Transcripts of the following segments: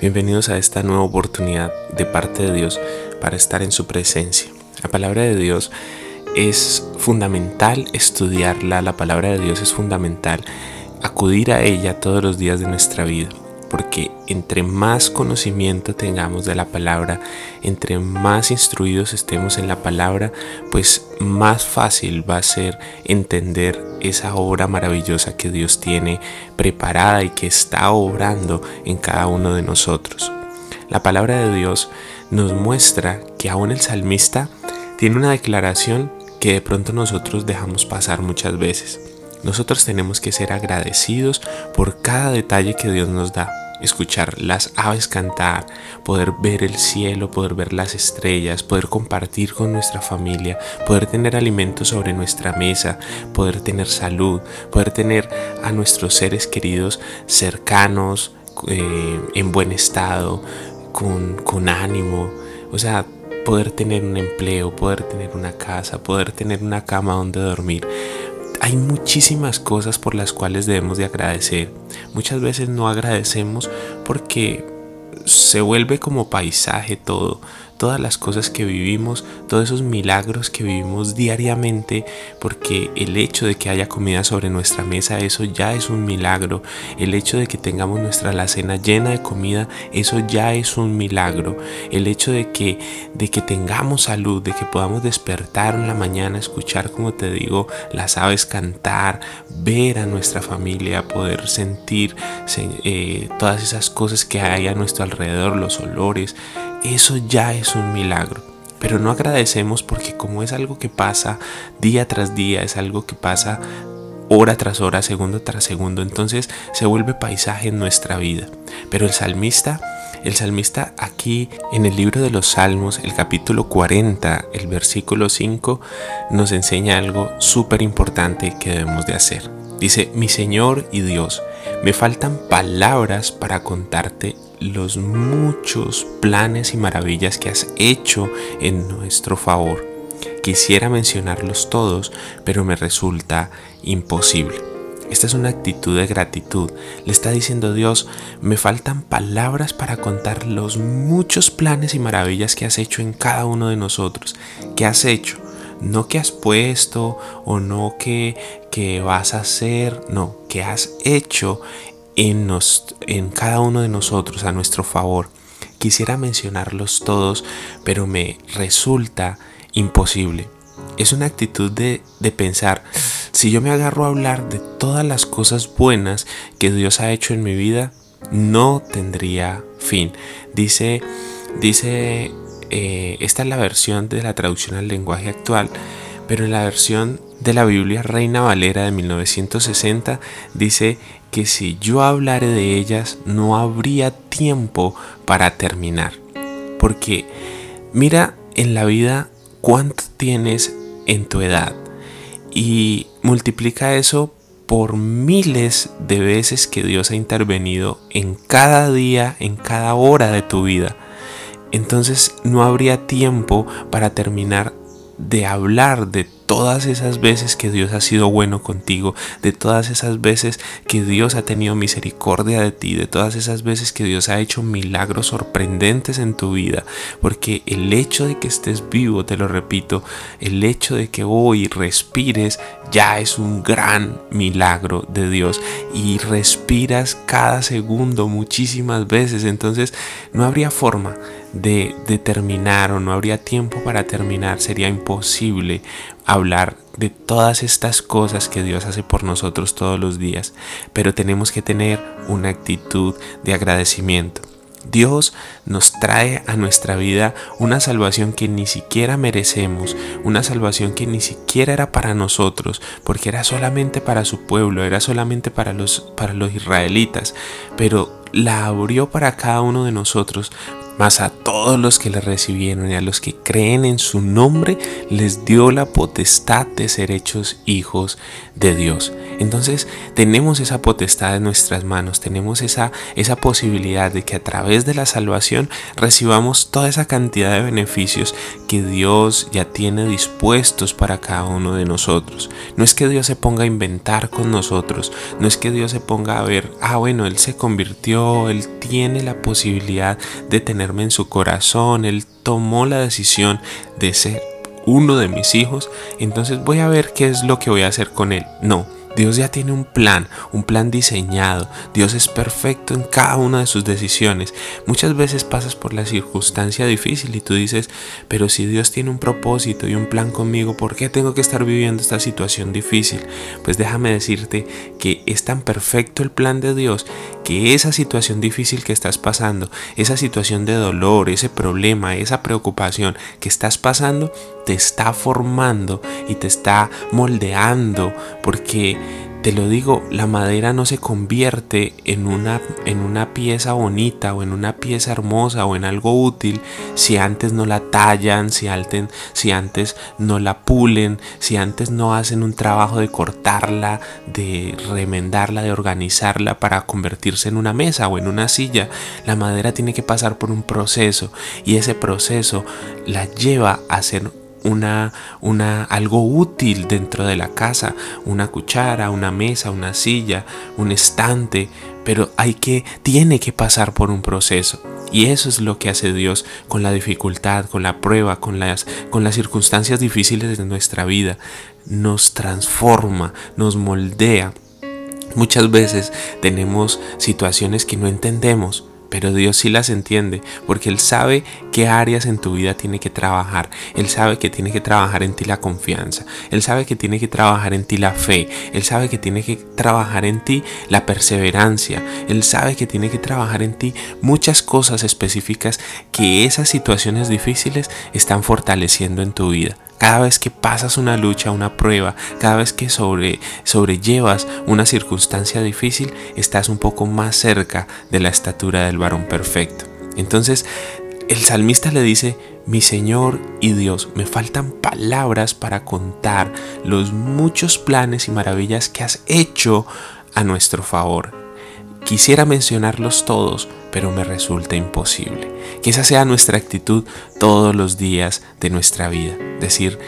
bienvenidos a esta nueva oportunidad de parte de Dios para estar en su presencia. La palabra de Dios es fundamental estudiarla, la palabra de Dios es fundamental acudir a ella todos los días de nuestra vida porque entre más conocimiento tengamos de la palabra, entre más instruidos estemos en la palabra, pues más fácil va a ser entender esa obra maravillosa que Dios tiene preparada y que está obrando en cada uno de nosotros. La palabra de Dios nos muestra que aún el salmista tiene una declaración que de pronto nosotros dejamos pasar muchas veces. Nosotros tenemos que ser agradecidos por cada detalle que Dios nos da. Escuchar las aves cantar, poder ver el cielo, poder ver las estrellas, poder compartir con nuestra familia, poder tener alimento sobre nuestra mesa, poder tener salud, poder tener a nuestros seres queridos cercanos, eh, en buen estado, con, con ánimo. O sea, poder tener un empleo, poder tener una casa, poder tener una cama donde dormir hay muchísimas cosas por las cuales debemos de agradecer. Muchas veces no agradecemos porque se vuelve como paisaje todo todas las cosas que vivimos, todos esos milagros que vivimos diariamente, porque el hecho de que haya comida sobre nuestra mesa, eso ya es un milagro. El hecho de que tengamos nuestra alacena llena de comida, eso ya es un milagro. El hecho de que, de que tengamos salud, de que podamos despertar en la mañana, escuchar, como te digo, las aves cantar, ver a nuestra familia, poder sentir eh, todas esas cosas que hay a nuestro alrededor, los olores, eso ya es un milagro. Pero no agradecemos porque como es algo que pasa día tras día, es algo que pasa hora tras hora, segundo tras segundo, entonces se vuelve paisaje en nuestra vida. Pero el salmista, el salmista aquí en el libro de los Salmos, el capítulo 40, el versículo 5, nos enseña algo súper importante que debemos de hacer. Dice, mi Señor y Dios, me faltan palabras para contarte los muchos planes y maravillas que has hecho en nuestro favor. Quisiera mencionarlos todos, pero me resulta imposible. Esta es una actitud de gratitud. Le está diciendo Dios, me faltan palabras para contar los muchos planes y maravillas que has hecho en cada uno de nosotros. ¿Qué has hecho? No que has puesto o no que, que vas a hacer, no, que has hecho en, en cada uno de nosotros a nuestro favor. Quisiera mencionarlos todos, pero me resulta imposible. Es una actitud de, de, pensar, si yo me agarro a hablar de todas las cosas buenas que Dios ha hecho en mi vida, no tendría fin. Dice, dice, eh, esta es la versión de la traducción al lenguaje actual, pero en la versión de la Biblia Reina Valera de 1960 dice que si yo hablare de ellas no habría tiempo para terminar. Porque mira en la vida cuánto tienes en tu edad y multiplica eso por miles de veces que Dios ha intervenido en cada día, en cada hora de tu vida. Entonces no habría tiempo para terminar de hablar de todas esas veces que Dios ha sido bueno contigo, de todas esas veces que Dios ha tenido misericordia de ti, de todas esas veces que Dios ha hecho milagros sorprendentes en tu vida, porque el hecho de que estés vivo, te lo repito, el hecho de que hoy respires ya es un gran milagro de Dios y respiras cada segundo muchísimas veces, entonces no habría forma de, terminar o no habría tiempo para terminar, sería imposible hablar de todas estas cosas que Dios hace por nosotros todos los días, pero tenemos que tener una actitud de agradecimiento. Dios nos trae a nuestra vida una salvación que ni siquiera merecemos, una salvación que ni siquiera era para nosotros, porque era solamente para su pueblo, era solamente para los, para los israelitas, pero la abrió para cada uno de nosotros mas a todos los que le recibieron y a los que creen en su nombre les dio la potestad de ser hechos hijos de Dios. Entonces tenemos esa potestad en nuestras manos, tenemos esa, esa posibilidad de que a través de la salvación recibamos toda esa cantidad de beneficios que Dios ya tiene dispuestos para cada uno de nosotros. No es que Dios se ponga a inventar con nosotros, no es que Dios se ponga a ver, ah bueno, Él se convirtió, Él tiene la posibilidad de en su corazón, Él tomó la decisión de ser uno de mis hijos, entonces voy a ver qué es lo que voy a hacer con Él. No, Dios ya tiene un plan, un plan diseñado. Dios es perfecto en cada una de sus decisiones. Muchas veces pasas por la circunstancia difícil y tú dices, pero si Dios tiene un propósito y un plan conmigo, ¿por qué tengo que estar viviendo esta situación difícil? Pues déjame decirte que es tan perfecto el plan de Dios que esa situación difícil que estás pasando, esa situación de dolor, ese problema, esa preocupación que estás pasando, te está formando y te está moldeando porque te lo digo, la madera no se convierte en una, en una pieza bonita o en una pieza hermosa o en algo útil si antes no la tallan, si antes, si antes no la pulen, si antes no hacen un trabajo de cortarla, de remendarla, de organizarla para convertirse en una mesa o en una silla. La madera tiene que pasar por un proceso y ese proceso la lleva a ser una, una, algo útil dentro de la casa, una cuchara, una mesa, una silla, un estante, pero hay que, tiene que pasar por un proceso. Y eso es lo que hace Dios con la dificultad, con la prueba, con las, con las circunstancias difíciles de nuestra vida. Nos transforma, nos moldea. Muchas veces tenemos situaciones que no entendemos, pero Dios sí las entiende porque Él sabe qué áreas en tu vida tiene que trabajar. Él sabe que tiene que trabajar en ti la confianza. Él sabe que tiene que trabajar en ti la fe. Él sabe que tiene que trabajar en ti la perseverancia. Él sabe que tiene que trabajar en ti muchas cosas específicas que esas situaciones difíciles están fortaleciendo en tu vida. Cada vez que pasas una lucha, una prueba, cada vez que sobre, sobrellevas una circunstancia difícil, estás un poco más cerca de la estatura del varón perfecto. Entonces, el salmista le dice, mi Señor y Dios, me faltan palabras para contar los muchos planes y maravillas que has hecho a nuestro favor. Quisiera mencionarlos todos, pero me resulta imposible. Que esa sea nuestra actitud todos los días de nuestra vida. Decir,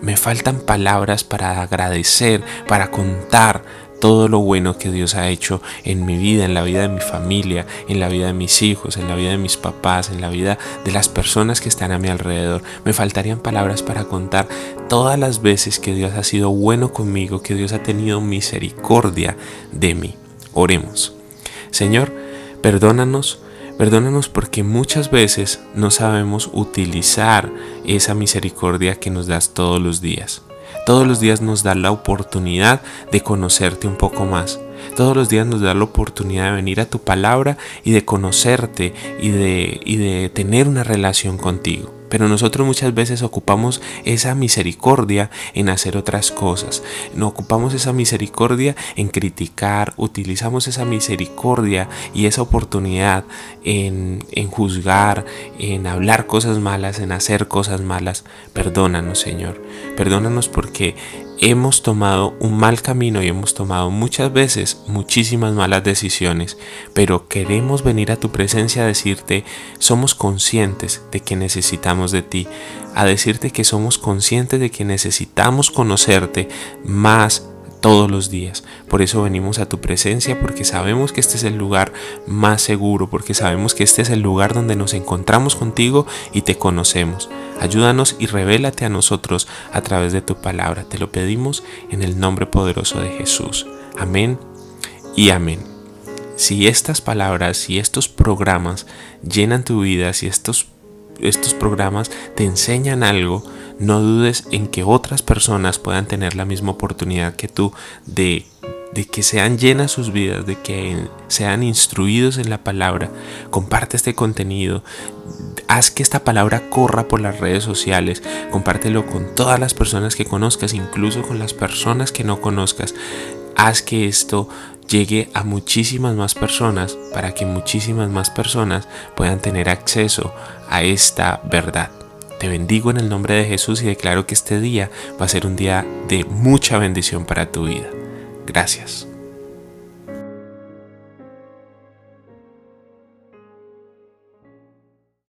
me faltan palabras para agradecer, para contar todo lo bueno que Dios ha hecho en mi vida, en la vida de mi familia, en la vida de mis hijos, en la vida de mis papás, en la vida de las personas que están a mi alrededor. Me faltarían palabras para contar todas las veces que Dios ha sido bueno conmigo, que Dios ha tenido misericordia de mí. Oremos. Señor, Perdónanos, perdónanos porque muchas veces no sabemos utilizar esa misericordia que nos das todos los días. Todos los días nos da la oportunidad de conocerte un poco más. Todos los días nos da la oportunidad de venir a tu palabra y de conocerte y de, y de tener una relación contigo. Pero nosotros muchas veces ocupamos esa misericordia en hacer otras cosas. No ocupamos esa misericordia en criticar, utilizamos esa misericordia y esa oportunidad en, en juzgar, en hablar cosas malas, en hacer cosas malas. Perdónanos, Señor. Perdónanos porque hemos tomado un mal camino y hemos tomado muchas veces muchísimas malas decisiones, pero queremos venir a tu presencia a decirte, somos conscientes de que necesitamos de ti, a decirte que somos conscientes de que necesitamos conocerte más todos los días. Por eso venimos a tu presencia porque sabemos que este es el lugar más seguro, porque sabemos que este es el lugar donde nos encontramos contigo y te conocemos. Ayúdanos y revélate a nosotros a través de tu palabra. Te lo pedimos en el nombre poderoso de Jesús. Amén y amén. Si estas palabras, si estos programas llenan tu vida, si estos, estos programas te enseñan algo, no dudes en que otras personas puedan tener la misma oportunidad que tú de de que sean llenas sus vidas, de que sean instruidos en la palabra. Comparte este contenido. Haz que esta palabra corra por las redes sociales. Compártelo con todas las personas que conozcas, incluso con las personas que no conozcas. Haz que esto llegue a muchísimas más personas para que muchísimas más personas puedan tener acceso a esta verdad. Te bendigo en el nombre de Jesús y declaro que este día va a ser un día de mucha bendición para tu vida. Gracias.